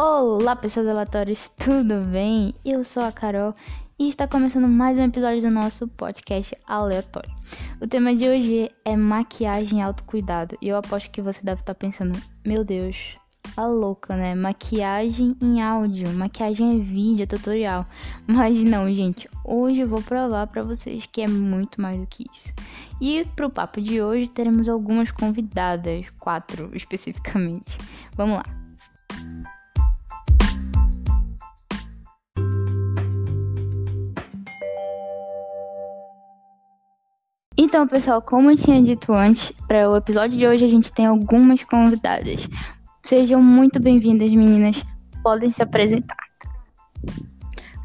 Olá, pessoas aleatórias, tudo bem? Eu sou a Carol e está começando mais um episódio do nosso podcast aleatório. O tema de hoje é maquiagem e autocuidado. E eu aposto que você deve estar pensando, meu Deus, a louca, né? Maquiagem em áudio, maquiagem é vídeo, tutorial. Mas não, gente, hoje eu vou provar para vocês que é muito mais do que isso. E pro papo de hoje teremos algumas convidadas, quatro especificamente. Vamos lá. Então, pessoal, como eu tinha dito antes, para o episódio de hoje a gente tem algumas convidadas. Sejam muito bem-vindas, meninas. Podem se apresentar.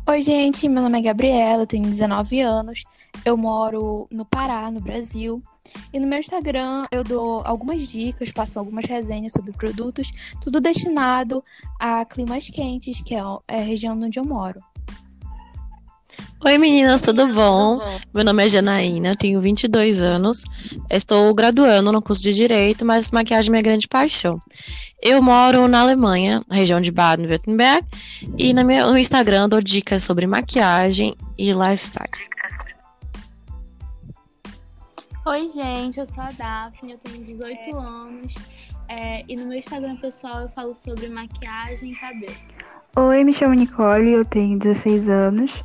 Oi, gente. Meu nome é Gabriela, tenho 19 anos. Eu moro no Pará, no Brasil. E no meu Instagram eu dou algumas dicas, passo algumas resenhas sobre produtos, tudo destinado a climas quentes, que é a região onde eu moro. Oi meninas, tudo bom? Meu nome é Janaína, tenho 22 anos, estou graduando no curso de Direito, mas maquiagem é minha grande paixão. Eu moro na Alemanha, na região de Baden-Württemberg, e no meu Instagram dou dicas sobre maquiagem e lifestyle. Oi gente, eu sou a Daphne, eu tenho 18 anos, é, e no meu Instagram pessoal eu falo sobre maquiagem e cabelo. Oi, me chamo Nicole, eu tenho 16 anos.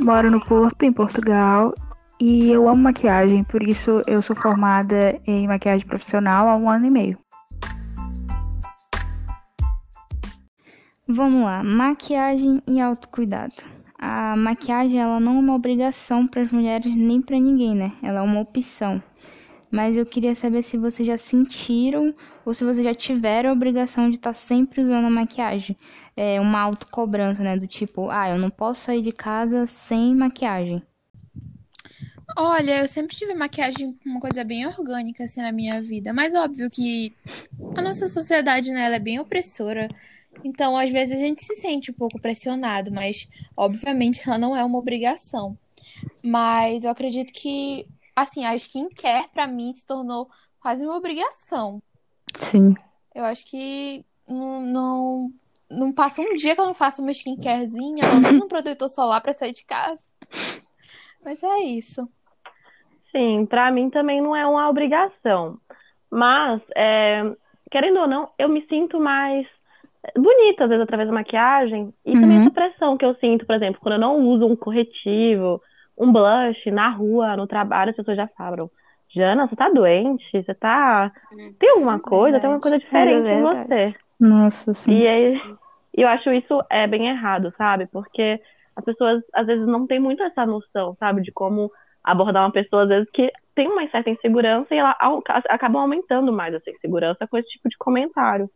Moro no Porto, em Portugal, e eu amo maquiagem, por isso eu sou formada em maquiagem profissional há um ano e meio. Vamos lá, maquiagem e autocuidado. A maquiagem ela não é uma obrigação para as mulheres nem para ninguém, né? Ela é uma opção. Mas eu queria saber se vocês já sentiram ou se vocês já tiveram a obrigação de estar sempre usando a maquiagem é, uma autocobrança, né? Do tipo, ah, eu não posso sair de casa sem maquiagem. Olha, eu sempre tive maquiagem uma coisa bem orgânica assim na minha vida, mas óbvio que a nossa sociedade, né, ela é bem opressora. Então, às vezes a gente se sente um pouco pressionado, mas obviamente ela não é uma obrigação. Mas eu acredito que assim, a skincare para mim se tornou quase uma obrigação. Sim. Eu acho que não, não não passa um dia que eu não faço uma skincarezinha, pelo menos um protetor solar para sair de casa. Mas é isso. Sim, para mim também não é uma obrigação. Mas, é, querendo ou não, eu me sinto mais bonita, às vezes, através da maquiagem. E uhum. também essa pressão que eu sinto, por exemplo, quando eu não uso um corretivo, um blush na rua, no trabalho, as pessoas já falam. Jana, você tá doente? Você tá. Tem alguma coisa? Tem alguma coisa diferente é em você. Nossa, sim. E aí, eu acho isso é bem errado, sabe? Porque as pessoas às vezes não têm muito essa noção, sabe, de como abordar uma pessoa às vezes que tem uma certa insegurança e ela acaba aumentando mais essa insegurança com esse tipo de comentário.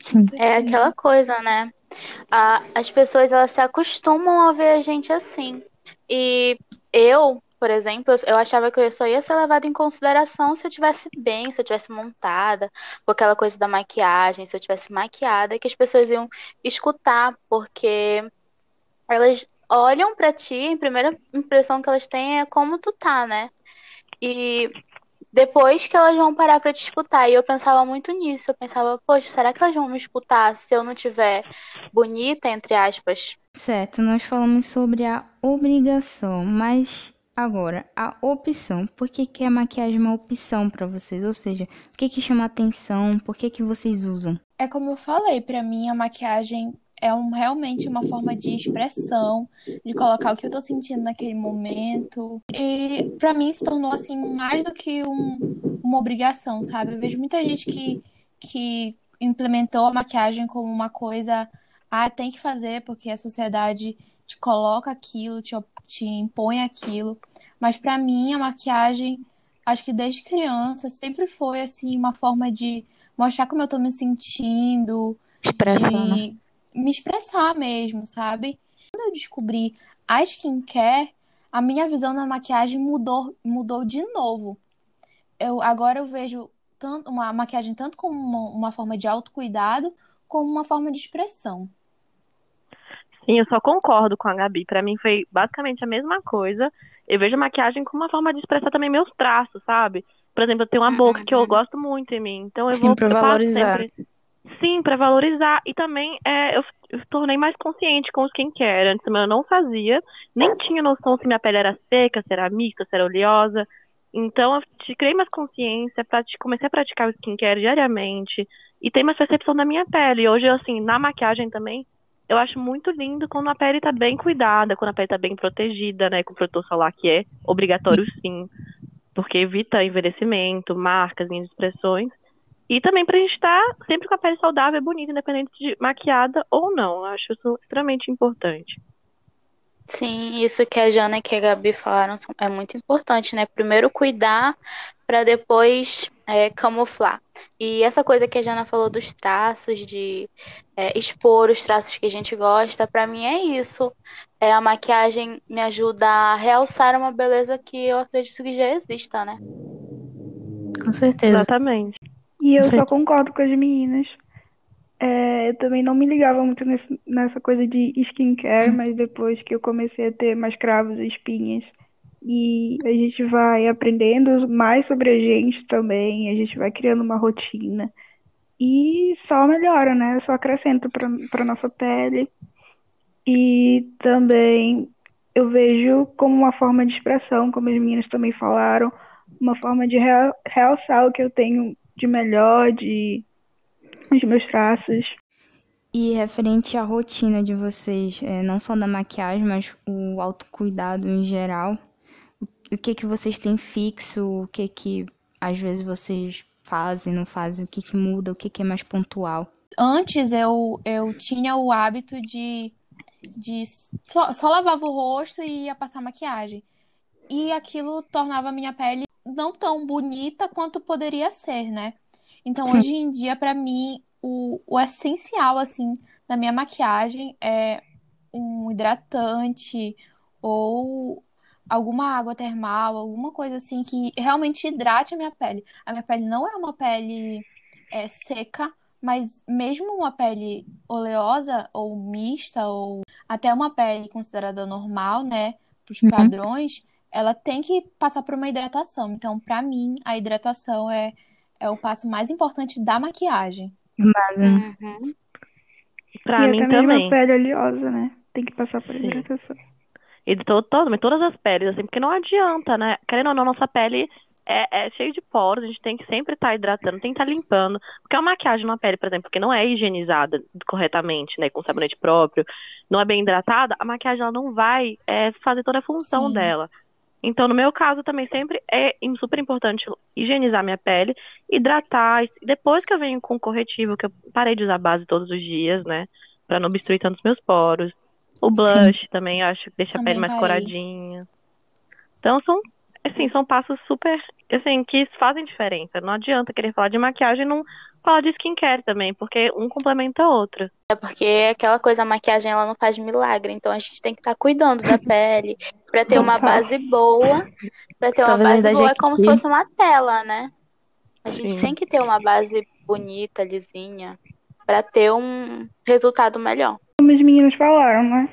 Sim. É aquela coisa, né? as pessoas elas se acostumam a ver a gente assim. E eu, por exemplo, eu achava que eu só ia ser levada em consideração se eu tivesse bem, se eu tivesse montada, com aquela coisa da maquiagem, se eu tivesse maquiada, que as pessoas iam escutar, porque elas olham para ti, a primeira impressão que elas têm é como tu tá, né? E depois que elas vão parar para te escutar. E eu pensava muito nisso. Eu pensava, poxa, será que elas vão me escutar se eu não tiver bonita, entre aspas? Certo, nós falamos sobre a obrigação, mas Agora, a opção. Por que, que a maquiagem é uma opção para vocês? Ou seja, o que, que chama atenção? Por que, que vocês usam? É como eu falei, para mim a maquiagem é um, realmente uma forma de expressão, de colocar o que eu tô sentindo naquele momento. E para mim se tornou assim mais do que um, uma obrigação, sabe? Eu vejo muita gente que, que implementou a maquiagem como uma coisa, ah, tem que fazer porque a sociedade te coloca aquilo, te, te impõe aquilo. Mas para mim, a maquiagem, acho que desde criança, sempre foi assim uma forma de mostrar como eu tô me sentindo, expressar, de né? me expressar mesmo, sabe? Quando eu descobri a skincare, a minha visão da maquiagem mudou, mudou de novo. Eu agora eu vejo tanto uma maquiagem tanto como uma, uma forma de autocuidado, como uma forma de expressão. Sim, eu só concordo com a Gabi. Para mim foi basicamente a mesma coisa. Eu vejo a maquiagem como uma forma de expressar também meus traços, sabe? Por exemplo, eu tenho uma boca que eu uhum. gosto muito em mim. Então eu Sim, vou pra valorizar. Sempre... Sim, para valorizar. E também é, eu, eu tornei mais consciente com o skincare. Antes eu não fazia, nem tinha noção se minha pele era seca, se era mista, se era oleosa. Então eu criei mais consciência, comecei a praticar o skincare diariamente e tem mais percepção da minha pele. Hoje, assim, na maquiagem também, eu acho muito lindo quando a pele tá bem cuidada, quando a pele tá bem protegida, né, com protetor solar, que é obrigatório sim, porque evita envelhecimento, marcas, expressões. E também pra gente estar tá sempre com a pele saudável e bonita, independente de maquiada ou não. Eu acho isso extremamente importante. Sim, isso que a Jana e que a Gabi falaram é muito importante, né? Primeiro cuidar para depois é, camuflar. E essa coisa que a Jana falou dos traços, de é, expor os traços que a gente gosta, para mim é isso. É, a maquiagem me ajuda a realçar uma beleza que eu acredito que já exista, né? Com certeza. Exatamente. E eu só concordo com as meninas. É, eu também não me ligava muito nesse, nessa coisa de skincare, mas depois que eu comecei a ter mais cravos e espinhas, e a gente vai aprendendo mais sobre a gente também, a gente vai criando uma rotina. E só melhora, né? Só acrescenta para nossa pele. E também eu vejo como uma forma de expressão, como as meninas também falaram, uma forma de realçar o que eu tenho de melhor, de os meus traços. E referente à rotina de vocês, é, não só da maquiagem, mas o autocuidado em geral, o que que vocês têm fixo, o que que às vezes vocês fazem, não fazem, o que que muda, o que que é mais pontual? Antes eu, eu tinha o hábito de, de só, só lavava o rosto e ia passar maquiagem. E aquilo tornava a minha pele não tão bonita quanto poderia ser, né? Então, Sim. hoje em dia, para mim, o, o essencial, assim, da minha maquiagem é um hidratante ou alguma água termal, alguma coisa assim que realmente hidrate a minha pele. A minha pele não é uma pele é, seca, mas mesmo uma pele oleosa ou mista ou até uma pele considerada normal, né, para os uhum. padrões, ela tem que passar por uma hidratação. Então, para mim, a hidratação é, é o passo mais importante da maquiagem. Base. Uhum. Pra e mim também. também. pele oleosa, né? Tem que passar por Sim. hidratação. E de todo, todo, todas as peles, assim, porque não adianta, né? Querendo ou não, nossa pele é, é cheia de poros, a gente tem que sempre estar tá hidratando, tem que estar tá limpando. Porque a maquiagem numa pele, por exemplo, que não é higienizada corretamente, né, com sabonete próprio, não é bem hidratada, a maquiagem ela não vai é, fazer toda a função Sim. dela. Então, no meu caso, também sempre é super importante higienizar minha pele, hidratar. Depois que eu venho com corretivo, que eu parei de usar base todos os dias, né? Pra não obstruir tanto os meus poros. O blush Sim. também acho que deixa também a pele mais parei. coradinha. Então, são, assim, são passos super, assim, que fazem diferença. Não adianta querer falar de maquiagem e não falar de skincare também, porque um complementa o outro. É porque aquela coisa, a maquiagem, ela não faz milagre. Então, a gente tem que estar tá cuidando da pele, Pra ter uma base boa. Pra ter uma Talvez base boa é como se fosse uma tela, né? A gente Sim. tem que ter uma base bonita, lisinha, pra ter um resultado melhor. Como as meninas falaram, né?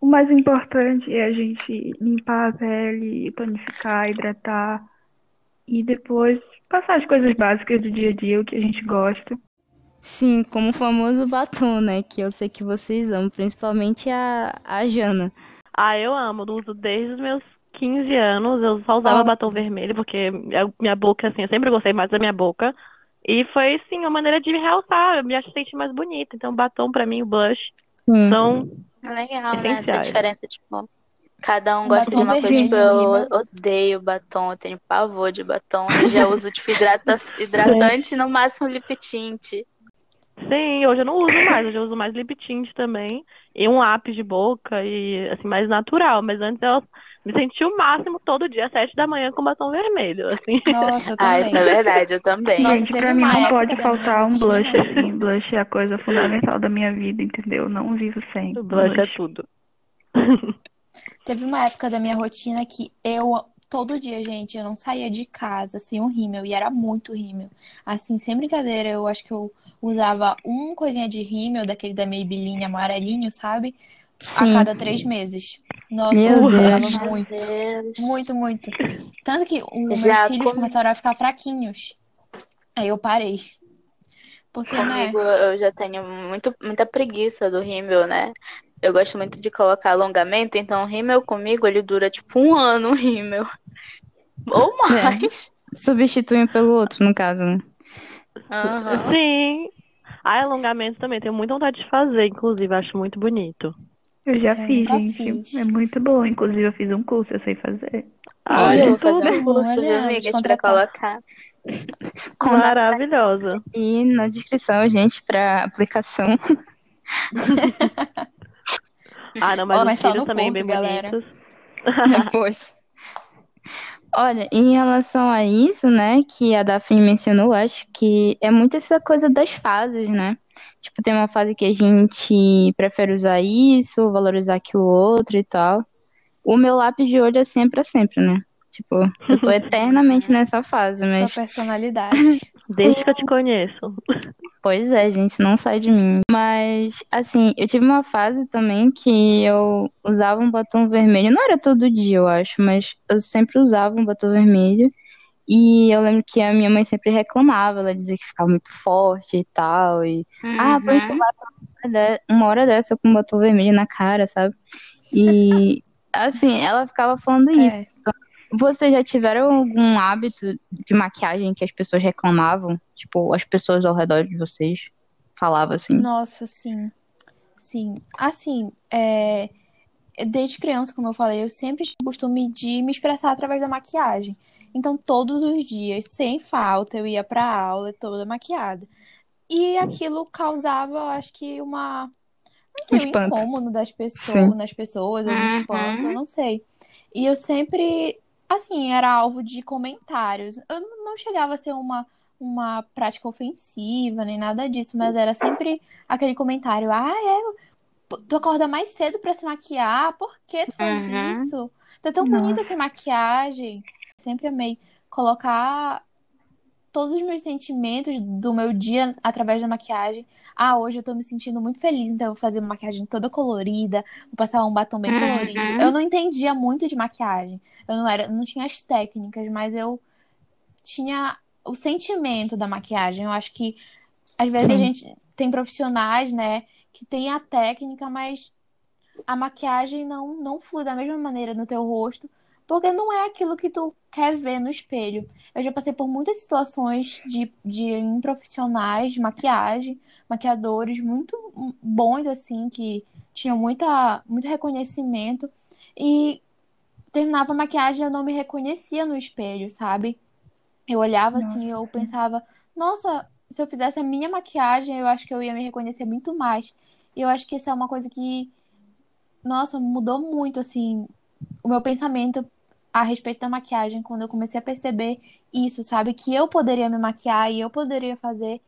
O mais importante é a gente limpar a pele, tonificar, hidratar e depois passar as coisas básicas do dia a dia, o que a gente gosta. Sim, como o famoso batom, né? Que eu sei que vocês amam, principalmente a, a Jana. Ah, eu amo, eu uso desde os meus 15 anos, eu só usava ah. batom vermelho, porque minha boca, assim, eu sempre gostei mais da minha boca. E foi, sim, uma maneira de me realçar, eu me sentir mais bonita. Então, batom pra mim, o blush, hum. são é Legal, né? Essa diferença de cor. Cada um gosta de uma coisa, tipo, eu odeio batom, eu tenho pavor de batom. Eu já uso, tipo, hidrata hidratante no máximo lip tint. Sim, hoje eu não uso mais, hoje eu uso mais lip tint também. E um lápis de boca e assim, mais natural. Mas antes eu me senti o máximo todo dia, às sete da manhã, com batom vermelho, assim. Nossa, eu Ah, isso é verdade, eu também. Nossa, Gente, pra mim não pode faltar um blush, assim. Blush é a coisa fundamental da minha vida, entendeu? Não vivo sem. O blush, blush é tudo. Teve uma época da minha rotina que eu todo dia, gente, eu não saía de casa sem um rímel e era muito rímel. Assim, sem brincadeira, eu acho que eu usava um coisinha de rímel, daquele da Maybelline amarelinho, sabe? Sim. A cada três meses. Nossa, Meu eu usava muito. Deus. Muito, muito. Tanto que os meus cílios come... começaram a ficar fraquinhos. Aí eu parei. Porque, né? Eu já tenho muito, muita preguiça do rímel, né? Eu gosto muito de colocar alongamento, então o rímel comigo ele dura tipo um ano, o rímel. Ou mais. Substitui um pelo outro, no caso, né? Aham. Sim. Ah, alongamento também, tenho muita vontade de fazer, inclusive, acho muito bonito. Eu já Eu fiz, gente. fiz. É muito bom. Inclusive, eu fiz um curso, eu sei fazer. Ah, Olha, eu vou tudo. fazer um curso, Olha, viu, amigas, pra colocar. Com Maravilhosa. E na descrição, gente, pra aplicação. Ah, não, mas os mas só cílios no também ponto, bem galera. bonitos. Depois. Olha, em relação a isso, né, que a Daphne mencionou, acho que é muito essa coisa das fases, né? Tipo, tem uma fase que a gente prefere usar isso, valorizar aquilo outro e tal. O meu lápis de olho é sempre, é sempre, né? Tipo, eu tô eternamente nessa fase, Sua mas personalidade. Desde que eu te conheço. Pois é, gente, não sai de mim. Mas, assim, eu tive uma fase também que eu usava um batom vermelho. Não era todo dia, eu acho, mas eu sempre usava um batom vermelho. E eu lembro que a minha mãe sempre reclamava, ela dizia que ficava muito forte e tal. E, ah, Uhum. batom de- uma hora dessa com um batom vermelho na cara, sabe? E, assim, ela ficava falando isso. É. Vocês já tiveram algum hábito de maquiagem que as pessoas reclamavam? Tipo, as pessoas ao redor de vocês falavam assim. Nossa, sim. Sim. Assim, é, desde criança, como eu falei, eu sempre tive o costume de me expressar através da maquiagem. Então, todos os dias, sem falta, eu ia pra aula toda maquiada. E aquilo causava, eu acho que uma, não sei, Um um incômodo das pessoas, Sim. nas pessoas, ou um Uhum. espanto, eu não sei. E eu sempre, assim, era alvo de comentários. Eu não chegava a ser uma, uma prática ofensiva, nem nada disso, mas era sempre aquele comentário: ah, é, tu acorda mais cedo pra se maquiar, por que tu faz Uhum. isso? É tão Nossa. bonita sem maquiagem. Sempre amei colocar todos os meus sentimentos do meu dia através da maquiagem. Ah, hoje eu tô me sentindo muito feliz, então eu vou fazer uma maquiagem toda colorida, vou passar um batom bem Uhum. colorido. Eu não entendia muito de maquiagem. Eu não era, não tinha as técnicas, mas eu tinha o sentimento da maquiagem. Eu acho que às vezes a Sim. gente tem profissionais, né, que tem a técnica, mas a maquiagem não não flui da mesma maneira no teu rosto, porque não é aquilo que tu quer ver no espelho. Eu já passei por muitas situações de, de profissionais de maquiagem, maquiadores muito bons, assim, que tinham muita, muito reconhecimento. E terminava a maquiagem eu não me reconhecia no espelho, sabe? Eu olhava assim, eu pensava, nossa, se eu fizesse a minha maquiagem, eu acho que eu ia me reconhecer muito mais. E eu acho que isso é uma coisa que, nossa, mudou muito, assim, o meu pensamento a respeito da maquiagem, quando eu comecei a perceber isso, sabe? Que eu poderia me maquiar e eu poderia fazer,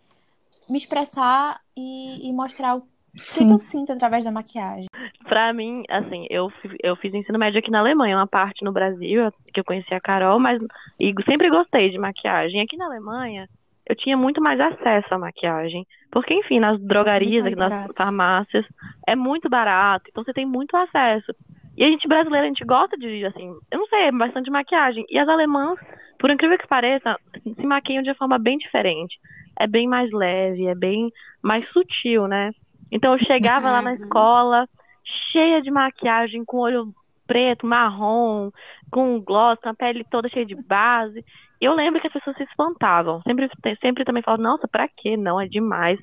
me expressar e, e mostrar o que que Sim. eu sinto através da maquiagem. Pra mim, assim, eu, eu fiz ensino médio aqui na Alemanha, uma parte no Brasil, que eu conheci a Carol, mas e sempre gostei de maquiagem. Aqui na Alemanha, eu tinha muito mais acesso à maquiagem. Porque, enfim, nas drogarias, nas barato. farmácias, é muito barato, então você tem muito acesso. E a gente brasileira, a gente gosta de, assim, eu não sei, é bastante maquiagem. E as alemãs, por incrível que pareça, se maquiam de forma bem diferente. É bem mais leve, é bem mais sutil, né? Então eu chegava lá na escola, cheia de maquiagem, com olho preto, marrom, com gloss, com a pele toda cheia de base. E eu lembro que as pessoas se espantavam. Sempre, sempre também falavam, nossa, pra quê? Não, é demais.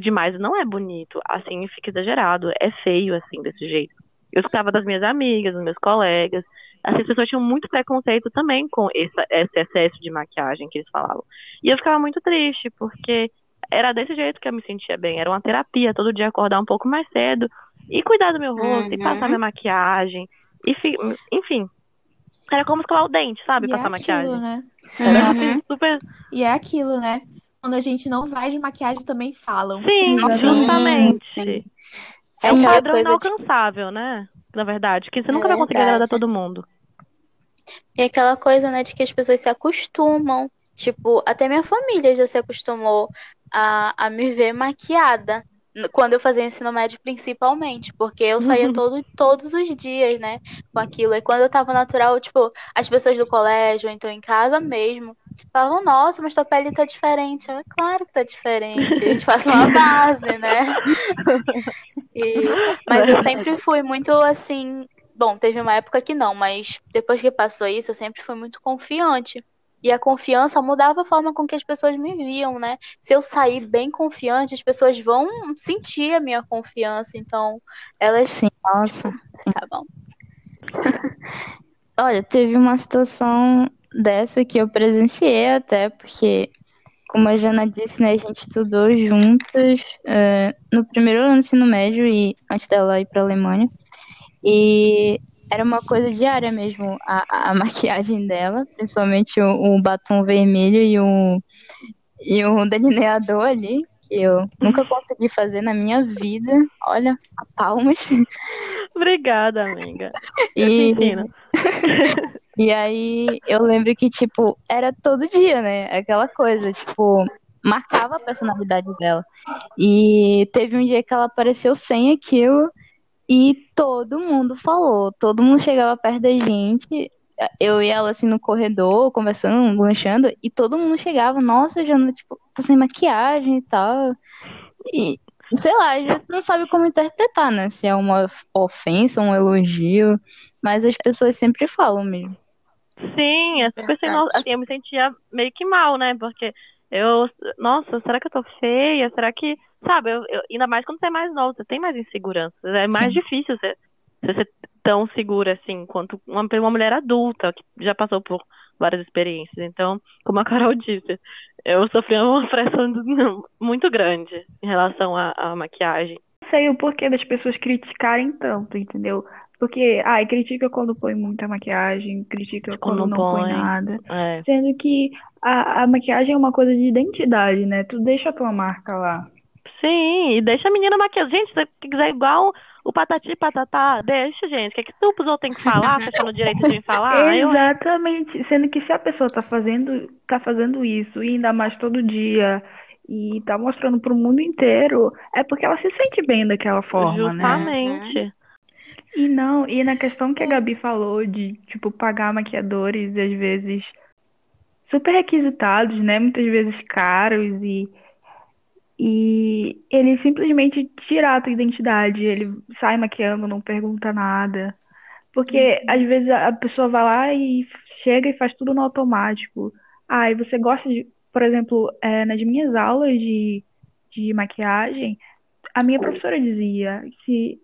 Demais não é bonito. Assim, fica exagerado. É feio, assim, desse jeito. Eu escutava das minhas amigas, dos meus colegas. As pessoas tinham muito preconceito também com esse, esse excesso de maquiagem que eles falavam. E eu ficava muito triste, porque era desse jeito que eu me sentia bem. Era uma terapia, todo dia acordar um pouco mais cedo e cuidar do meu rosto, e Uhum. passar minha maquiagem. E, fi- enfim, era como escovar o dente, sabe? E é passar maquiagem. aquilo, né? Era Uhum. super. E é aquilo, né? Quando a gente não vai de maquiagem, também falam. Sim, justamente. Sim. É um aquela padrão coisa de- inalcançável, né? Na verdade, que você É nunca vai conseguir verdade. agradar todo mundo. E aquela coisa, né, de que as pessoas se acostumam. Tipo, até minha família já se acostumou a, a me ver maquiada. Quando eu fazia ensino médio, principalmente. Porque eu saía todo, todos os dias, né, com aquilo. E quando eu tava natural, tipo, as pessoas do colégio, ou então em casa mesmo, falavam, nossa, mas tua pele tá diferente. Eu, é claro que tá diferente. A gente passa uma base, né? E, mas eu sempre fui muito assim. Bom, teve uma época que não, mas depois que passou isso, eu sempre fui muito confiante. E a confiança mudava a forma com que as pessoas me viam, né? Se eu sair bem confiante, as pessoas vão sentir a minha confiança. Então, elas. Sim, nossa. Sim. Tá bom. Olha, teve uma situação dessa que eu presenciei até, porque, como a Jana disse, né, a gente estudou juntas uh, no primeiro ano do ensino médio e antes dela ir para a Alemanha. E era uma coisa diária mesmo, a, a maquiagem dela, principalmente o, o, batom vermelho e o, e o delineador ali, que eu nunca consegui fazer na minha vida. Olha, a palmas. Obrigada, amiga. E, e aí eu lembro que, tipo, era todo dia, né? Aquela coisa, tipo, marcava a personalidade dela. E teve um dia que ela apareceu sem aquilo. E todo mundo falou, todo mundo chegava perto da gente, eu e ela assim no corredor, conversando, lanchando, e todo mundo chegava, nossa, Jana, tipo, tá sem maquiagem e tal. E, sei lá, a gente não sabe como interpretar, né? Se é uma ofensa, um elogio, mas as pessoas sempre falam mesmo. Sim, as pessoas, assim, eu me sentia meio que mal, né? Porque eu, nossa, será que eu tô feia? Será que Sabe, eu, eu, ainda mais quando você é mais novo, você tem mais insegurança. É mais Sim. difícil você, você ser tão segura assim quanto uma, uma mulher adulta que já passou por várias experiências. Então, como a Carol disse, eu sofri uma pressão muito grande em relação à, à maquiagem. Sei o porquê das pessoas criticarem tanto, entendeu? Porque, ai, critica quando põe muita maquiagem, critica quando, quando não põe, põe nada. É. Sendo que a, a maquiagem é uma coisa de identidade, né? Tu deixa a tua marca lá. Sim, e deixa a menina maquiar. Gente, se quiser igual o patati patatá, deixa, gente. O que, é que tu tem que falar? Fechando o direito de falar? Exatamente. Eu... Sendo que se a pessoa tá fazendo, tá fazendo isso, e ainda mais todo dia, e tá mostrando pro mundo inteiro, é porque ela se sente bem daquela forma, né? Justamente. E não, e na questão que a Gabi falou de, tipo, pagar maquiadores, às vezes, super requisitados, né? Muitas vezes caros e e ele simplesmente tira a tua identidade, ele sai maquiando, não pergunta nada. Porque uhum. às vezes a pessoa vai lá e chega e faz tudo no automático. Ah, e você gosta de, por exemplo, é, nas minhas aulas de, de maquiagem, a minha professora dizia se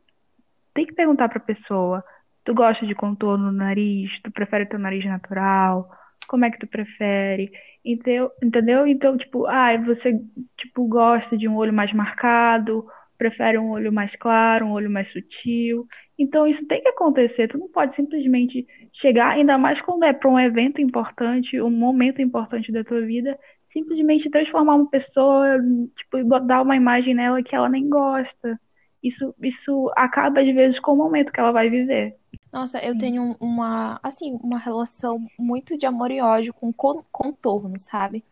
tem que perguntar pra pessoa, tu gosta de contorno no nariz, tu prefere teu nariz natural, como é que tu prefere? Entendeu? Entendeu? Então, tipo, ah, você tipo gosta de um olho mais marcado, prefere um olho mais claro, um olho mais sutil. Então, isso tem que acontecer. Tu não pode simplesmente chegar, ainda mais quando é para um evento importante, um momento importante da tua vida, simplesmente transformar uma pessoa, tipo, dar uma imagem nela que ela nem gosta. Isso, isso acaba às vezes com o momento que ela vai viver. Nossa, eu tenho uma, assim, uma relação muito de amor e ódio com contorno, sabe?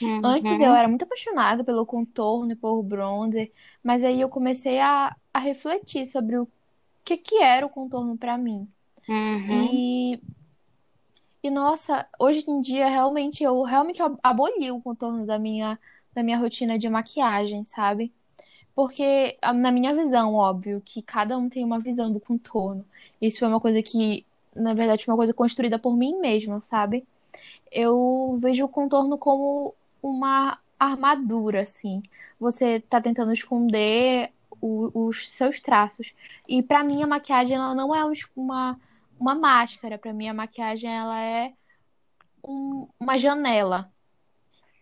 Uhum. Antes eu era muito apaixonada pelo contorno e por bronzer, mas aí eu comecei a, a refletir sobre o que que era o contorno para mim. Uhum. E e nossa, hoje em dia realmente eu realmente aboli o contorno da minha da minha rotina de maquiagem, sabe? Porque, na minha visão, óbvio, que cada um tem uma visão do contorno. Isso foi uma coisa que, na verdade, foi uma coisa construída por mim mesma, sabe? Eu vejo o contorno como uma armadura, assim. Você tá tentando esconder o, os seus traços. E para mim a maquiagem ela não é uma, uma máscara. Para mim a maquiagem ela é um, uma janela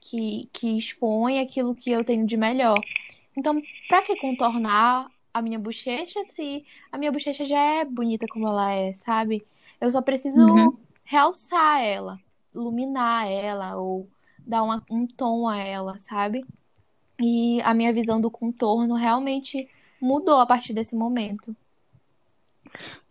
que, que expõe aquilo que eu tenho de melhor. Então, pra que contornar a minha bochecha se a minha bochecha já é bonita como ela é, sabe? Eu só preciso uhum. realçar ela, iluminar ela ou dar uma, um tom a ela, sabe? E a minha visão do contorno realmente mudou a partir desse momento.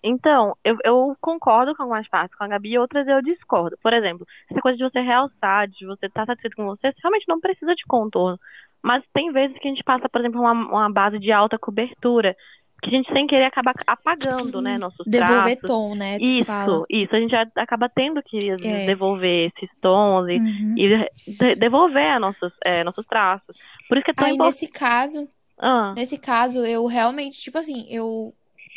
Então, eu, eu, concordo com algumas partes com a Gabi e outras eu discordo. Por exemplo, essa coisa de você realçar, de você estar tá satisfeito com você, você realmente não precisa de contorno. Mas tem vezes que a gente passa, por exemplo, uma, uma base de alta cobertura, que a gente sem querer acaba apagando, né, nossos Devolver traços. tom, né? Isso, fala. isso. A gente já acaba tendo que É. devolver esses tons e, Uhum. e de- devolver nossos, é, nossos traços. Por isso que é tão Aí, importante. nesse caso, Ah, nesse caso, eu realmente, tipo assim, eu,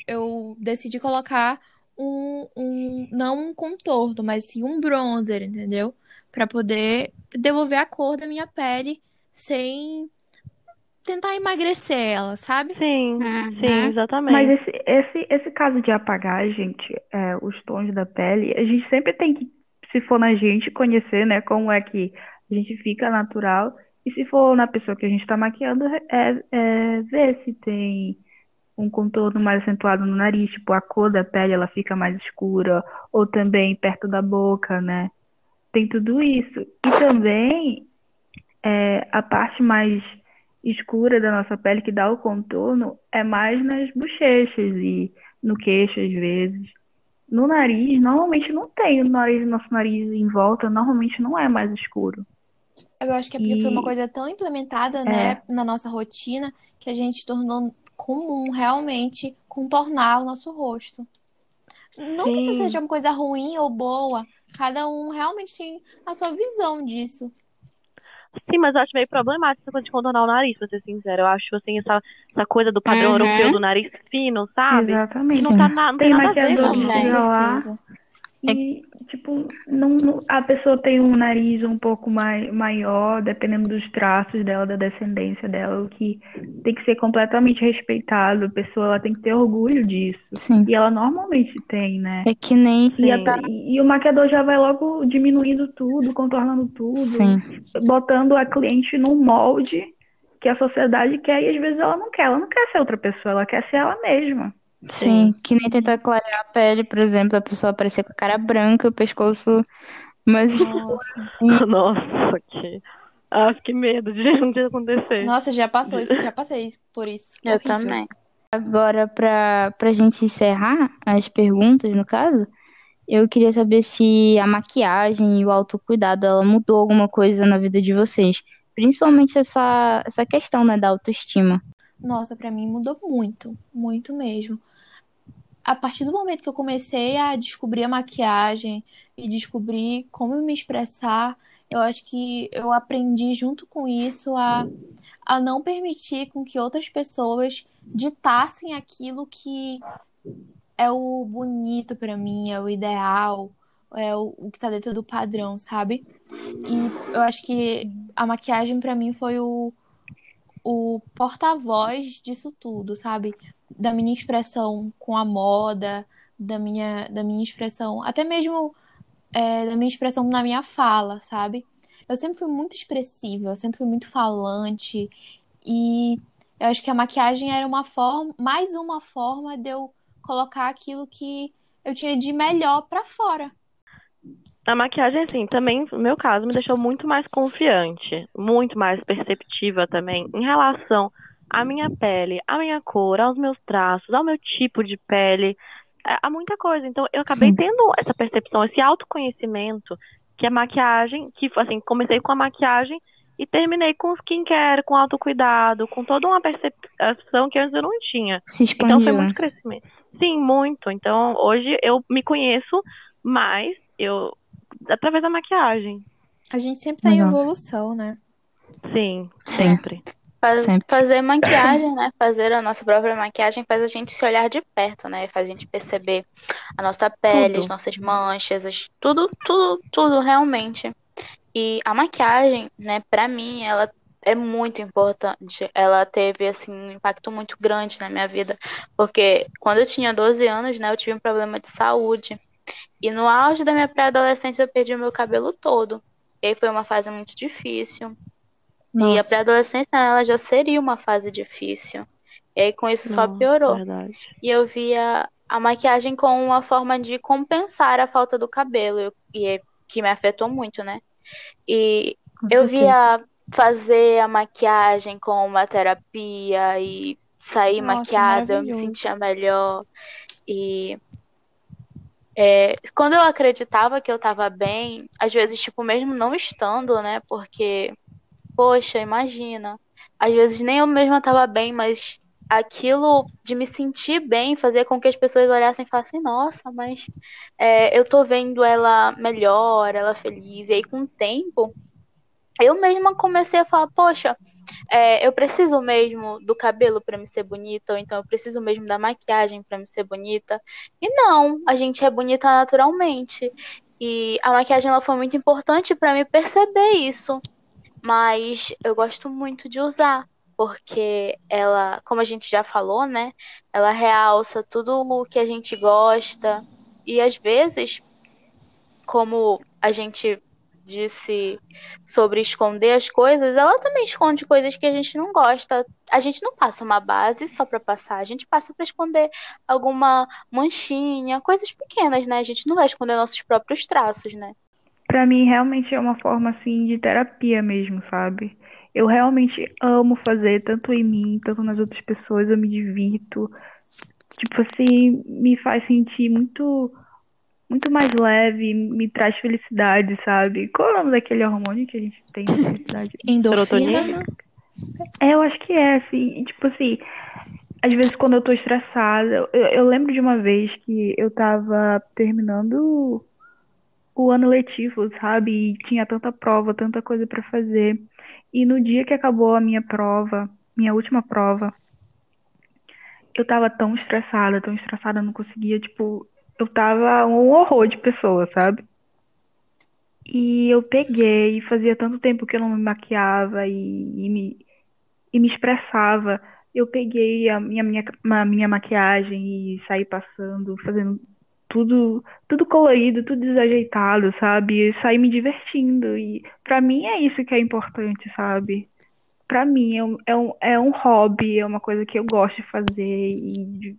eu decidi colocar um, um, não um contorno, mas sim um bronzer, entendeu? Pra poder devolver a cor da minha pele sem tentar emagrecer ela, sabe? sim, Uhum. sim, exatamente. Mas esse, esse, esse caso de apagar, gente, é, os tons da pele, a gente sempre tem que, se for na gente, conhecer, né, como é que a gente fica natural. E se for na pessoa que a gente tá maquiando, é, é ver se tem um contorno mais acentuado no nariz, tipo, a cor da pele ela fica mais escura, ou também perto da boca, né? Tem tudo isso. E também é, a parte mais escura da nossa pele que dá o contorno é mais nas bochechas e no queixo às vezes. No nariz, normalmente não tem. O nariz, nosso nariz em volta normalmente não é mais escuro. Eu acho que é porque foi uma E- coisa tão implementada, né, na nossa rotina, que a gente tornou comum realmente contornar o nosso rosto. Não que isso Sim. seja uma coisa ruim ou boa, cada um realmente tem a sua visão disso. Sim, mas eu acho meio problemático essa coisa de contornar o nariz, pra ser sincero. Eu acho, assim, essa, essa coisa do padrão Uhum. europeu do nariz fino, sabe? Exatamente. Que não, tá na, não tem Tem nada a ver maquiador certeza. e, tipo, não, a pessoa tem um nariz um pouco mai, maior, dependendo dos traços dela, da descendência dela, o que tem que ser completamente respeitado. A pessoa ela tem que ter orgulho disso. Sim. E ela normalmente tem, né? É que nem. E, a- e- e o maquiador já vai logo diminuindo tudo, contornando tudo, Sim. botando a cliente num molde que a sociedade quer e às vezes ela não quer. Ela não quer ser outra pessoa, ela quer ser ela mesma. Sim, que nem tentar clarear a pele, por exemplo, a pessoa aparecer com a cara branca, o pescoço mais. Nossa. Nossa, que. Ah, que medo de um dia acontecer. Nossa, já passou isso, já passei por isso. Eu Horrível. também. Agora, pra, pra gente encerrar as perguntas, no caso, eu queria saber se a maquiagem e o autocuidado, ela mudou alguma coisa na vida de vocês. Principalmente essa, essa questão, né, da autoestima. Nossa, pra mim mudou muito, muito mesmo. A partir do momento que eu comecei a descobrir a maquiagem e descobrir como me expressar, eu acho que eu aprendi junto com isso a, a não permitir com que outras pessoas ditassem aquilo que é o bonito pra mim, é o ideal, é o, o que tá dentro do padrão, sabe? E eu acho que a maquiagem pra mim foi o o porta-voz disso tudo, sabe? Da minha expressão com a moda, da minha, da minha expressão, até mesmo é, da minha expressão na minha fala, sabe? Eu sempre fui muito expressiva, eu sempre fui muito falante, e eu acho que a maquiagem era uma forma, mais uma forma de eu colocar aquilo que eu tinha de melhor pra fora. A maquiagem, assim, também, no meu caso, me deixou muito mais confiante, muito mais perceptiva também em relação à minha pele, à minha cor, aos meus traços, ao meu tipo de pele, a muita coisa. Então, eu acabei Sim. tendo essa percepção, esse autoconhecimento que a maquiagem, que, assim, comecei com a maquiagem e terminei com skincare, com autocuidado, com toda uma percepção que antes eu não tinha. Se Então foi né? muito crescimento. Sim, muito. Então hoje eu me conheço mais eu através da maquiagem. A gente sempre tá em evolução, né? Sim, sempre. Faz- Sempre. fazer maquiagem, né? Fazer a nossa própria maquiagem faz a gente se olhar de perto, né? Faz a gente perceber a nossa pele, Tudo. as nossas manchas, as- tudo, tudo, tudo realmente. E a maquiagem, né, pra mim, ela é muito importante. Ela teve, assim, um impacto muito grande na minha vida. Porque quando eu tinha 12 anos, né, eu tive um problema de saúde. E no auge da minha pré-adolescência, eu perdi o meu cabelo todo. E aí foi uma fase muito difícil. E a Nossa, pré-adolescência, ela já seria uma fase difícil. E aí com isso só Não, piorou. Verdade. E eu via a maquiagem como uma forma de compensar a falta do cabelo, e é- que me afetou muito, né? E com eu certeza. via fazer a maquiagem como uma terapia e sair Nossa, maquiada, eu me sentia melhor. E é, quando eu acreditava que eu tava bem, às vezes, tipo, mesmo não estando, né? Porque, poxa, imagina. Às vezes nem eu mesma tava bem, mas aquilo de me sentir bem, fazer com que as pessoas olhassem e falassem, nossa, mas é, eu tô vendo ela melhor, ela feliz. E aí, com o tempo, eu mesma comecei a falar, poxa, é, eu preciso mesmo do cabelo para me ser bonita, ou então eu preciso mesmo da maquiagem para me ser bonita. E não, a gente é bonita naturalmente. E a maquiagem ela foi muito importante para me perceber isso. Mas eu gosto muito de usar porque ela, como a gente já falou, né? Ela realça tudo o que a gente gosta. E às vezes, como a gente disse sobre esconder as coisas, ela também esconde coisas que a gente não gosta. A gente não passa uma base só para passar, a gente passa para esconder alguma manchinha, coisas pequenas, né? A gente não vai esconder nossos próprios traços, né? Para mim realmente é uma forma assim de terapia mesmo, sabe? Eu realmente amo fazer, tanto em mim, tanto nas outras pessoas, eu me divirto. Tipo assim, me faz sentir muito muito mais leve, me traz felicidade, sabe? Qual é o nome daquele hormônio que a gente tem de felicidade? Endorfina? É, eu acho que é, assim, tipo assim, às vezes quando eu tô estressada, eu, eu lembro de uma vez que eu tava terminando o ano letivo, sabe? E tinha tanta prova, tanta coisa para fazer. E no dia que acabou a minha prova, minha última prova, eu tava tão estressada, tão estressada, eu não conseguia, tipo, eu tava um horror de pessoa, sabe? E eu peguei, fazia tanto tempo que eu não me maquiava e, e me, e me expressava. Eu peguei a minha, minha, a minha maquiagem e saí passando, fazendo tudo, tudo colorido, tudo desajeitado, sabe? E sair me divertindo. E para mim é isso que é importante, sabe? Para mim é um, é, um, é um hobby, é uma coisa que eu gosto de fazer e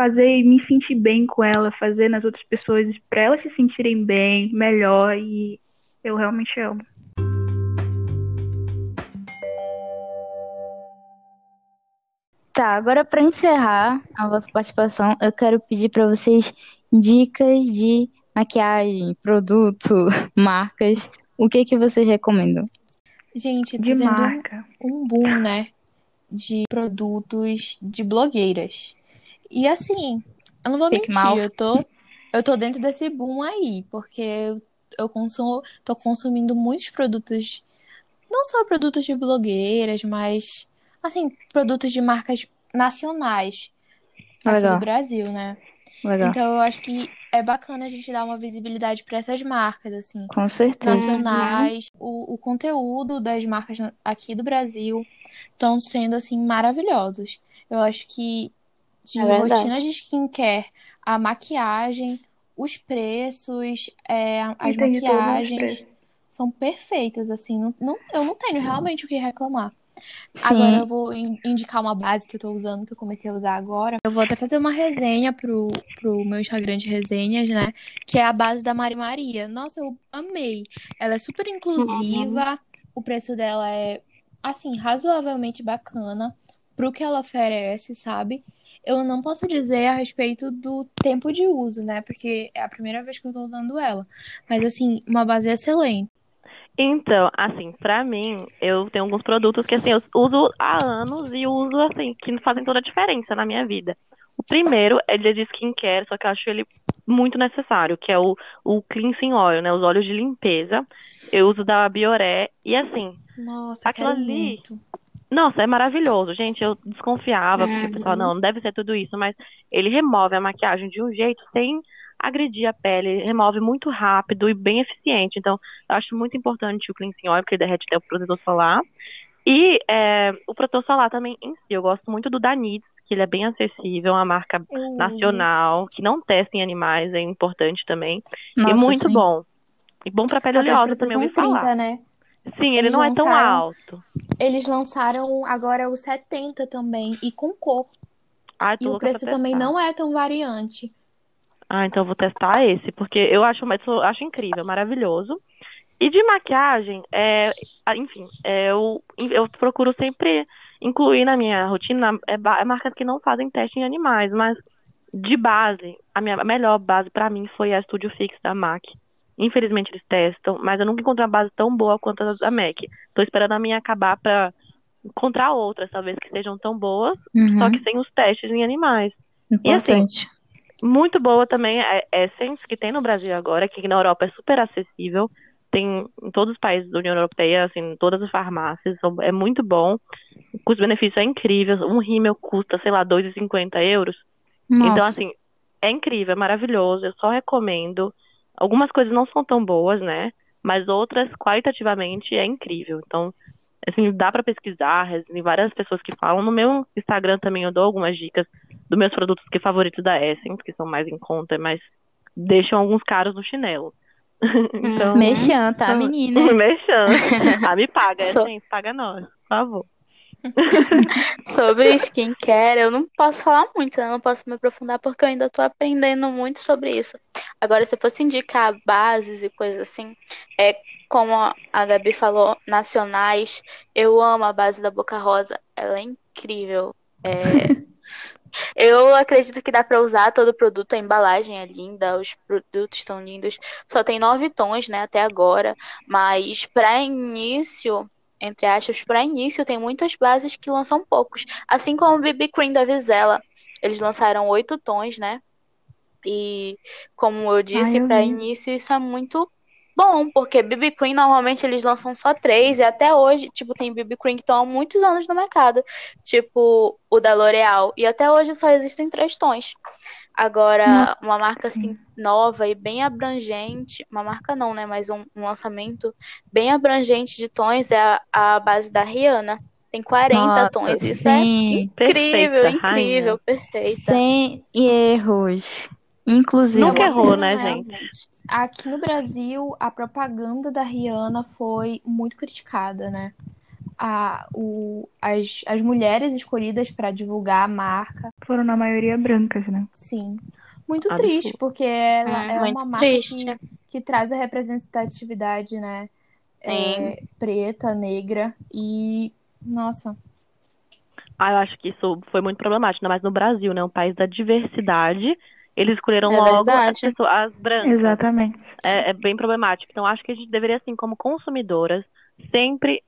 fazer e me sentir bem com ela, fazer nas outras pessoas para elas se sentirem bem, melhor e eu realmente amo. Tá, agora para encerrar a vossa participação, eu quero pedir para vocês dicas de maquiagem, produto, marcas. O que que vocês recomendam? Gente, tá De marca. um boom, né? De produtos de blogueiras. E assim, eu não vou Fake mentir, mouth. eu tô, eu tô dentro desse boom aí, porque eu, eu consumo, tô consumindo muitos produtos, não só produtos de blogueiras, mas assim, produtos de marcas nacionais aqui Legal. do Brasil, né? Legal. Então eu acho que é bacana a gente dar uma visibilidade para essas marcas, assim, Com certeza. nacionais. O, o conteúdo das marcas aqui do Brasil estão sendo, assim, maravilhosos. Eu acho que de É verdade. rotina de skincare, a maquiagem, os preços, é, as maquiagens preços. são perfeitas, assim. Não, não- eu não tenho realmente o que reclamar. Sim. Agora eu vou in- indicar uma base que eu tô usando, que eu comecei a usar agora. Eu vou até fazer uma resenha pro, pro meu Instagram de resenhas, né? Que é a base da Mari Maria. Nossa, eu amei. Ela é super inclusiva. O preço dela é, assim, razoavelmente bacana pro que ela oferece, sabe? Eu não posso dizer a respeito do tempo de uso, né? Porque é a primeira vez que eu tô usando ela. Mas, assim, uma base excelente. Então, assim, pra mim, eu tenho alguns produtos que, assim, eu uso há anos e uso, assim, que fazem toda a diferença na minha vida. O primeiro é ele é de skincare, só que eu acho ele muito necessário, que é o, o Cleansing Oil, né? Os óleos de limpeza. Eu uso da Bioré e, assim, Nossa, Aquilo ali- muito. Nossa, é maravilhoso. Gente, eu desconfiava, porque o pessoal, não, não deve ser tudo isso, mas ele remove a maquiagem de um jeito sem agredir a pele, remove muito rápido e bem eficiente. Então, eu acho muito importante o cleansing oil, porque ele derrete até o protetor solar. E é, o protetor solar também em si, eu gosto muito do da que ele é bem acessível, é uma marca uso. nacional, que não testa em animais, é importante também. Nossa, e muito sim. bom. E bom pra pele Até oleosa também, eu ouvi são falar. 30, né? Sim, ele Eles não é tão alto. Eles lançaram agora o 70 também, e com cor. Ai, E o preço também não é tão variante. Ah, então eu vou testar esse, porque eu acho, eu acho incrível, maravilhoso. E de maquiagem, é, enfim, é, eu, eu procuro sempre incluir na minha rotina é, é marcas que não fazem teste em animais, mas de base, a minha a melhor base pra mim foi a Studio Fix da MAC. Infelizmente eles testam, mas eu nunca encontrei uma base tão boa quanto a da MAC. Tô esperando a minha acabar pra, encontrar outras, talvez, que sejam tão boas, Uhum. só que sem os testes em animais. E assim, Importante. Muito boa também é Essence, que tem no Brasil agora, que na Europa é super acessível. Tem em todos os países da União Europeia, assim, em todas as farmácias. É muito bom. O custo-benefício é incrível. Um rímel custa, sei lá, 2,50 euros. Então, Nossa. assim, é incrível, é maravilhoso. Eu só recomendo. Algumas coisas não são tão boas, né? Mas outras, qualitativamente, é incrível. Então, assim, dá pra pesquisar. Tem várias pessoas que falam. No meu Instagram também eu dou algumas dicas dos meus produtos que favoritos da Essence, que são mais em conta, mas deixam alguns caros no chinelo. então, Mexan, tá, menina? mexendo. Ah, me paga, Só- Essence, paga nós, por favor. Sobre skincare, eu não posso falar muito, né? Não posso me aprofundar porque eu ainda tô aprendendo muito sobre isso. Agora, se eu fosse indicar bases e coisas assim, é como a Gabi falou, nacionais, eu amo a base da Boca Rosa. Ela é incrível. É, Eu acredito que dá pra usar todo o produto, a embalagem é linda, os produtos estão lindos. Só tem nove tons, né, até agora, mas pra início, entre aspas, pra início tem muitas bases que lançam poucos, assim como o BB Cream da Vizela. Eles lançaram oito tons, né? E como eu disse, vi. início isso é muito bom, porque BB Cream normalmente eles lançam só três e até hoje, tipo, tem BB Cream que estão há muitos anos no mercado tipo o da L'Oréal. E até hoje só existem três tons. Agora, uma marca assim nova e bem abrangente, uma marca não, né? Mas um, um lançamento bem abrangente de tons é a, a base da Rihanna. Tem 40 Nossa, tons. Isso é sim. incrível, Perfeita, incrível, rainha. perfeita. Sem erros. Inclusive. Nunca errou, né, Realmente. gente? Aqui no Brasil, a propaganda da Rihanna foi muito criticada, né? A, o, as, as mulheres escolhidas para divulgar a marca, Foram na maioria brancas, né? sim. Muito Absurdo. triste, porque ela Hum, é uma marca que, que traz a representatividade, né? É, preta, negra e. Nossa. Ah, eu acho que isso foi muito problemático, ainda mais no Brasil, né? Um país da diversidade. Eles escolheram É logo as, pessoas, as brancas. Exatamente. É, é bem problemático. Então, acho que a gente deveria, assim, como consumidoras, sempre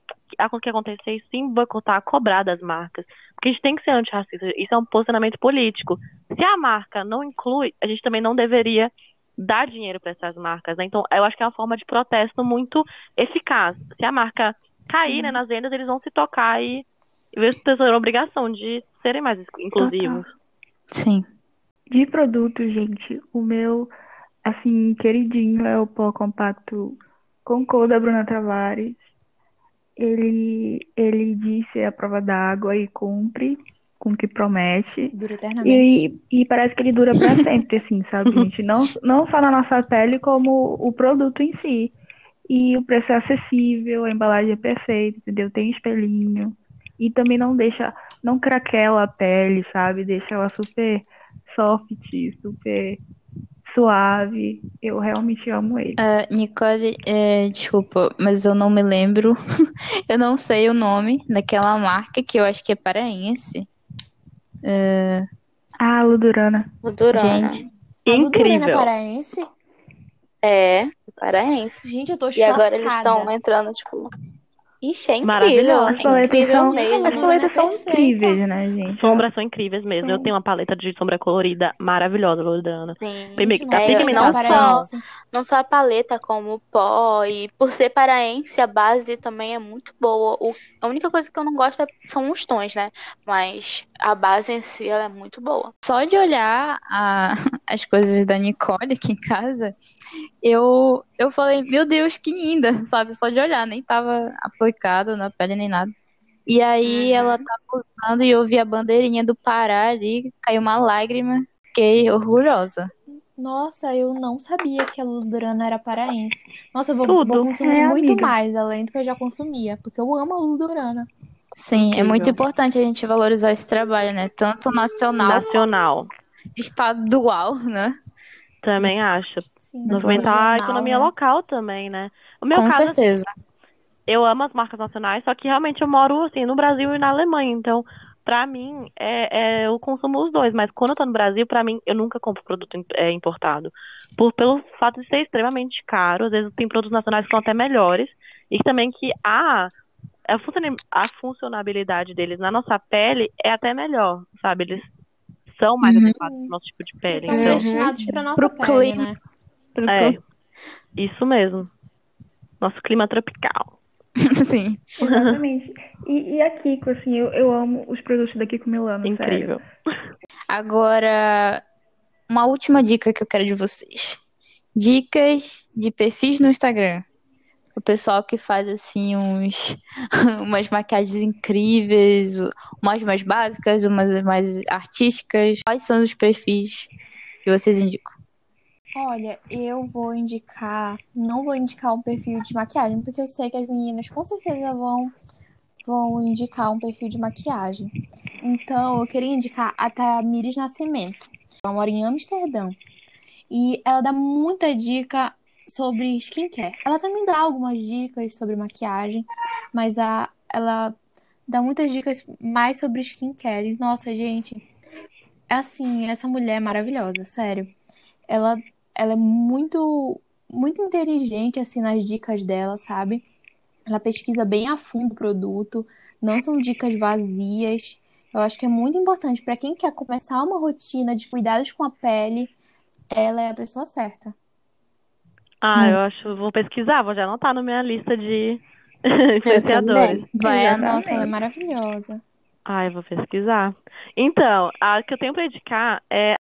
o que acontecer, sim, boicotar, cobrar das marcas. Porque a gente tem que ser antirracista. Isso é um posicionamento político. Se a marca não inclui, a gente também não deveria dar dinheiro para essas marcas. Né? Então, eu acho que é uma forma de protesto muito eficaz. Se a marca cair né, nas vendas, eles vão se tocar e, e ver se tem a obrigação de serem mais inclusivos. Sim. De produto, gente, o meu, assim, queridinho é o pó compacto com cor da Bruna Tavares. Ele, ele diz ser a prova d'água e cumpre com o que promete. Dura eternamente. E, e parece que ele dura pra sempre, assim, sabe, gente? Não, não só na nossa pele, como o produto em si. E o preço é acessível, a embalagem é perfeita, entendeu? Tem espelhinho. E também não deixa, não craquela a pele, sabe? Deixa ela super soft, super suave. Eu realmente amo ele. Ah, Nicole, é, desculpa, mas eu não me lembro. eu não sei o nome daquela marca que eu acho que é paraense. Ah, Ludurana. Ludurana. Gente, A Ludurana é Incrível. paraense? É, paraense. Gente, eu tô E agora eles chocada. estão entrando, tipo. Ixi, é incrível. É paletas incrível são, mesmo. as paletas são Perfeita. incríveis, né, gente? Sombras são incríveis mesmo. Eu Sim. tenho uma paleta de sombra colorida maravilhosa, Lordana. Sim. Primeiro, da Gente, É, pigmentação. não paraense. Não só a paleta, como o pó. E por ser paraense, a base também é muito boa. O- a única coisa que eu não gosto é- são os tons, né? Mas a base em si, ela é muito boa. só de olhar a- as coisas da Nicole aqui em casa, eu, eu falei, meu Deus, que linda, sabe? Só de olhar, nem tava aplicado na pele nem nada. E aí Uhum. ela tava usando e eu vi a bandeirinha do Pará ali, caiu uma lágrima, fiquei orgulhosa. Nossa, eu não sabia que a Ludurana era paraense. Nossa, eu vou, Tudo. vou consumir É, muito amiga. mais, além do que eu já consumia, porque eu amo a Ludurana. Sim, é Incrível. muito importante a gente valorizar esse trabalho, né? Tanto nacional Nacional. quanto estadual, né? Também acho. Sim, Movimentar a economia né? local também, né? O meu Com caso, certeza. eu amo as marcas nacionais, só que realmente eu moro assim no Brasil e na Alemanha, então pra mim é, é eu consumo os dois, mas quando eu tô no Brasil, pra mim eu nunca compro produto é, importado, por pelo fato de ser extremamente caro, às vezes tem produtos nacionais que são até melhores e também que a a, funciona- a funcionabilidade deles na nossa pele é até melhor, sabe? Eles são mais Uhum. adequados pro nosso tipo de pele. São Então, destinados pra nossa Pro pele, clima. né? é, isso mesmo. Nosso clima tropical. Sim. Exatamente. E, e a Kiko, assim, eu, eu amo os produtos da Kiko Milano, sério. Incrível. Agora, uma última dica que eu quero de vocês. Dicas de perfis no Instagram. O pessoal que faz assim uns umas maquiagens incríveis, umas mais básicas, umas mais artísticas. Quais são os perfis que vocês indicam? Olha, eu vou indicar, não vou indicar um perfil de maquiagem, porque eu sei que as meninas com certeza vão vão indicar um perfil de maquiagem. Então, eu queria indicar a Tamires Nascimento. Ela mora em Amsterdã. E ela dá muita dica sobre skincare. Ela também dá algumas dicas sobre maquiagem, mas a, ela dá muitas dicas mais sobre skincare. Nossa, gente, assim, essa mulher é maravilhosa, sério. Ela ela é muito, muito inteligente, assim, nas dicas dela, sabe? Ela pesquisa bem a fundo o produto, não são dicas vazias. Eu acho que é muito importante para quem quer começar uma rotina de cuidados com a pele, ela é a pessoa certa. Ah, Hum. eu acho, vou pesquisar, vou já anotar na minha lista de influenciadores. Vai, Exatamente. Nossa, ela é maravilhosa. Ai, vou pesquisar. Então, a que eu tenho pra indicar é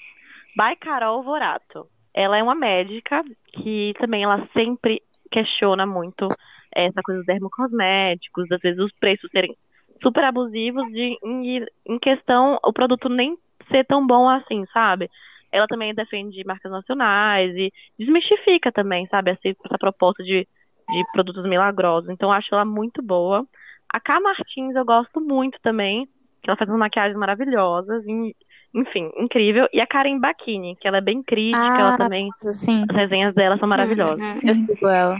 By Carol Vorato. Ela é uma médica que também ela sempre questiona muito essa coisa dos dermocosméticos, às vezes os preços serem super abusivos de em, em questão o produto nem ser tão bom assim, sabe? Ela também defende marcas nacionais e desmistifica também, sabe, essa, essa proposta de, de produtos milagrosos. Então, acho ela muito boa. A K Martins eu gosto muito também, que ela faz umas maquiagens maravilhosas, e, enfim, incrível. E a Karen Bacchini, que ela é bem crítica, Ah, ela também, Assim, as resenhas dela são maravilhosas. Uhum. eu sigo ela.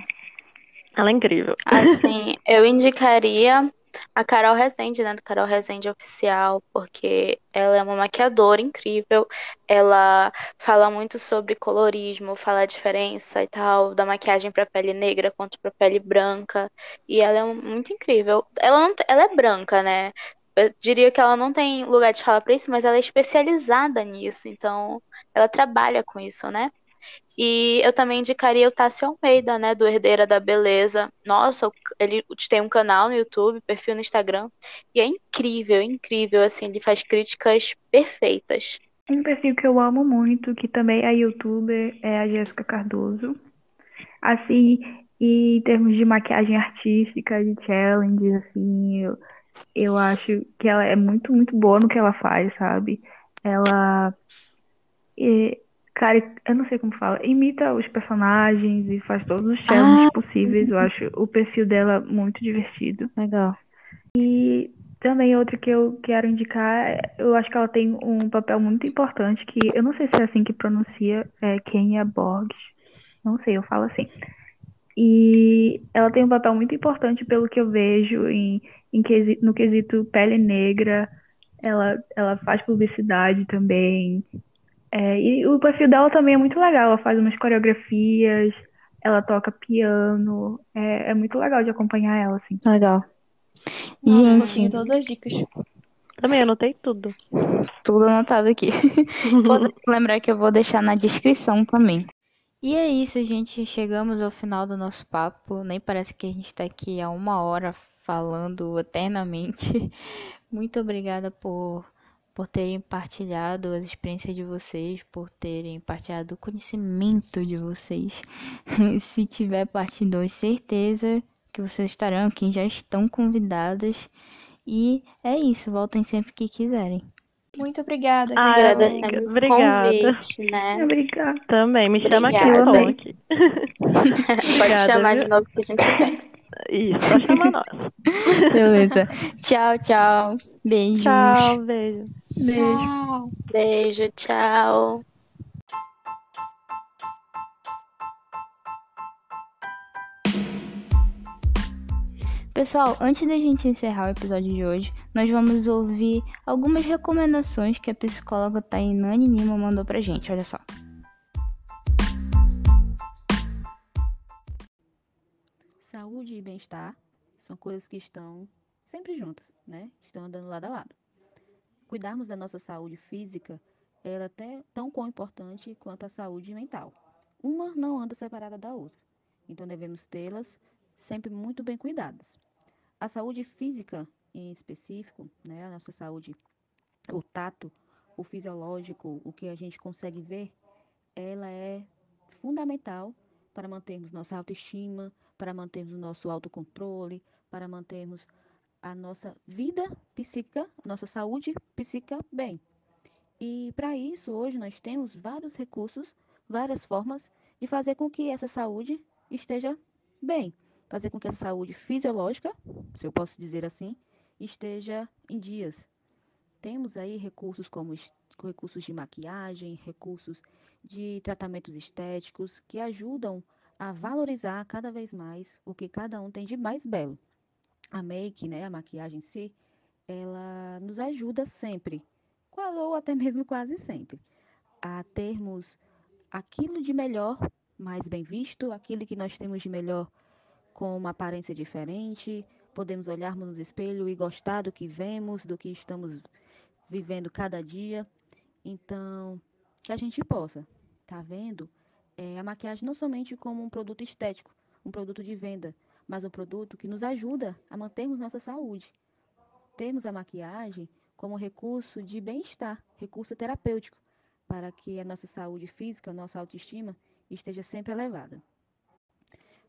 Ela é incrível. Assim, eu indicaria a Carol Rezende, né? Do Carol Rezende Oficial, porque ela é uma maquiadora incrível. Ela fala muito sobre colorismo, fala a diferença e tal, da maquiagem pra pele negra quanto pra pele branca. E ela é muito incrível. Ela, não, ela é branca, né? Eu diria que ela não tem lugar de fala pra isso, mas ela é especializada nisso. Então, ela trabalha com isso, né? E eu também indicaria o Tássio Almeida, né, do Herdeira da Beleza. Nossa, ele tem um canal no YouTube, perfil no Instagram, e é incrível, incrível, assim, ele faz críticas perfeitas. Um perfil que eu amo muito, que também é youtuber, é a Jéssica Cardoso. Assim, e em termos de maquiagem artística, de challenge, assim, eu, eu acho que ela é muito, muito boa no que ela faz, sabe? Ela, é, cara, eu não sei como fala, imita os personagens e faz todos os challenges Ah. possíveis. Eu acho o perfil dela muito divertido. Legal. Também outro que eu quero indicar, eu acho que ela tem um papel muito importante, que eu não sei se é assim que pronuncia, é Kenya Borges, não sei, eu falo assim. E ela tem um papel muito importante pelo que eu vejo em, em quesi- no quesito pele negra, ela, ela faz publicidade também. É, e o perfil dela também é muito legal, ela faz umas coreografias, ela toca piano, é, é muito legal de acompanhar ela, assim. Legal. Nossa, Gente. todas as dicas. Também anotei tudo. Tudo anotado aqui. Vou lembrar que eu vou deixar na descrição também. E é isso, gente. Chegamos ao final do nosso papo. Nem parece que a gente está aqui há uma hora falando eternamente. Muito obrigada por, por terem partilhado as experiências de vocês, por terem partilhado o conhecimento de vocês. Se tiver parte 2, certeza que vocês estarão, que já estão convidadas. E é isso, voltem sempre que quiserem. Muito obrigada. Ah, Agradecemos o obrigada. convite, né? Obrigada. Também, me chama eu Obrigada. tô aqui. Pode Obrigada, chamar viu? de novo que a gente vem. Isso, só chama nós. Beleza. tchau, tchau. Beijos. Tchau, beijo. Tchau. Beijo, tchau. Pessoal, antes da gente encerrar o episódio de hoje, nós vamos ouvir algumas recomendações que a psicóloga Tainani Nima mandou pra gente. Olha só. Saúde e bem-estar são coisas que estão sempre juntas, né? Estão andando lado a lado. Cuidarmos da nossa saúde física é até tão importante quanto a saúde mental. Uma não anda separada da outra, então devemos tê-las sempre muito bem cuidadas. A saúde física, em específico, né, a nossa saúde, o tato, o fisiológico, o que a gente consegue ver, ela é fundamental para mantermos nossa autoestima, para mantermos o nosso autocontrole, para mantermos a nossa vida psíquica, nossa saúde psíquica bem. E para isso, hoje nós temos vários recursos, várias formas de fazer com que essa saúde esteja bem, fazer com que essa saúde fisiológica, se eu posso dizer assim, esteja em dias. Temos aí recursos como recursos de maquiagem, recursos de tratamentos estéticos que ajudam a valorizar cada vez mais o que cada um tem de mais belo. A make, né, a maquiagem em si, ela nos ajuda sempre, ou até mesmo quase sempre, a termos aquilo de melhor mais bem visto, aquilo que nós temos de melhor com uma aparência diferente, podemos olharmos no espelho e gostar do que vemos, do que estamos vivendo cada dia. Então, que a gente possa, tá vendo? É, a maquiagem não somente como um produto estético, um produto de venda, mas um produto que nos ajuda a mantermos nossa saúde. Temos a maquiagem como recurso de bem-estar, recurso terapêutico, para que a nossa saúde física, a nossa autoestima esteja sempre elevada.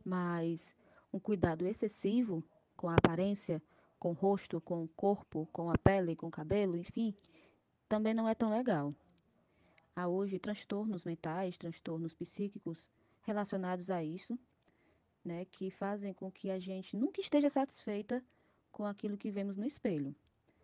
Mas um cuidado excessivo com a aparência, com o rosto, com o corpo, com a pele, com o cabelo, enfim, também não é tão legal. Há hoje transtornos mentais, transtornos psíquicos relacionados a isso, né, que fazem com que a gente nunca esteja satisfeita com aquilo que vemos no espelho.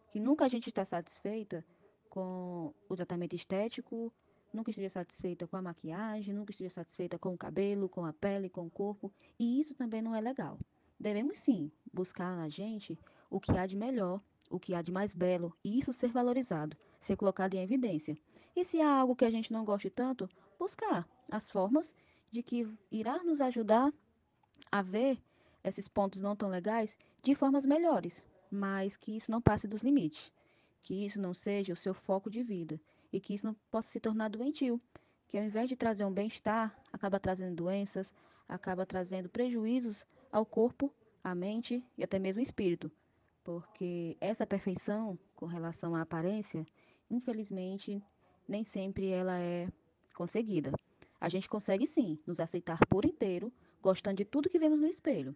Que nunca a gente está satisfeita com o tratamento estético, nunca esteja satisfeita com a maquiagem, nunca esteja satisfeita com o cabelo, com a pele, com o corpo, e isso também não é legal. Devemos sim buscar na gente o que há de melhor o que há de mais belo e isso ser valorizado, ser colocado em evidência. E se há algo que a gente não goste tanto, buscar as formas de que irá nos ajudar a ver esses pontos não tão legais de formas melhores, mas que isso não passe dos limites, que isso não seja o seu foco de vida e que isso não possa se tornar doentio, que ao invés de trazer um bem-estar, acaba trazendo doenças, acaba trazendo prejuízos ao corpo, à mente e até mesmo ao espírito, porque essa perfeição com relação à aparência, infelizmente, nem sempre ela é conseguida. A gente consegue sim nos aceitar por inteiro, gostando de tudo que vemos no espelho,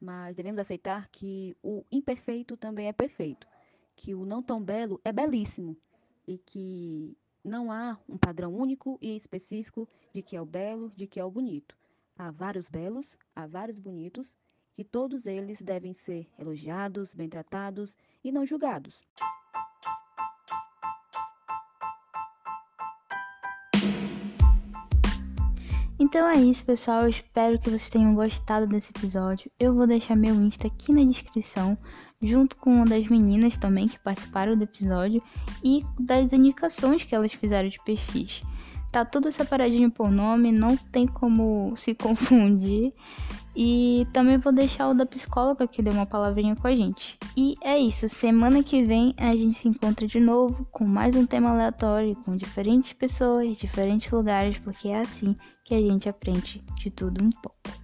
mas devemos aceitar que o imperfeito também é perfeito, que o não tão belo é belíssimo e que não há um padrão único e específico de que é o belo, de que é o bonito. Há vários belos, há vários bonitos que todos eles devem ser elogiados, bem tratados e não julgados. Então é isso, pessoal. Eu espero que vocês tenham gostado desse episódio. Eu vou deixar meu Insta aqui na descrição, junto com uma das meninas também que participaram do episódio e das indicações que elas fizeram de perfis. Tá tudo separadinho por nome, não tem como se confundir. E também vou deixar o da psicóloga que deu uma palavrinha com a gente. E é isso, semana que vem a gente se encontra de novo com mais um tema aleatório, com diferentes pessoas, diferentes lugares, porque é assim que a gente aprende de tudo um pouco.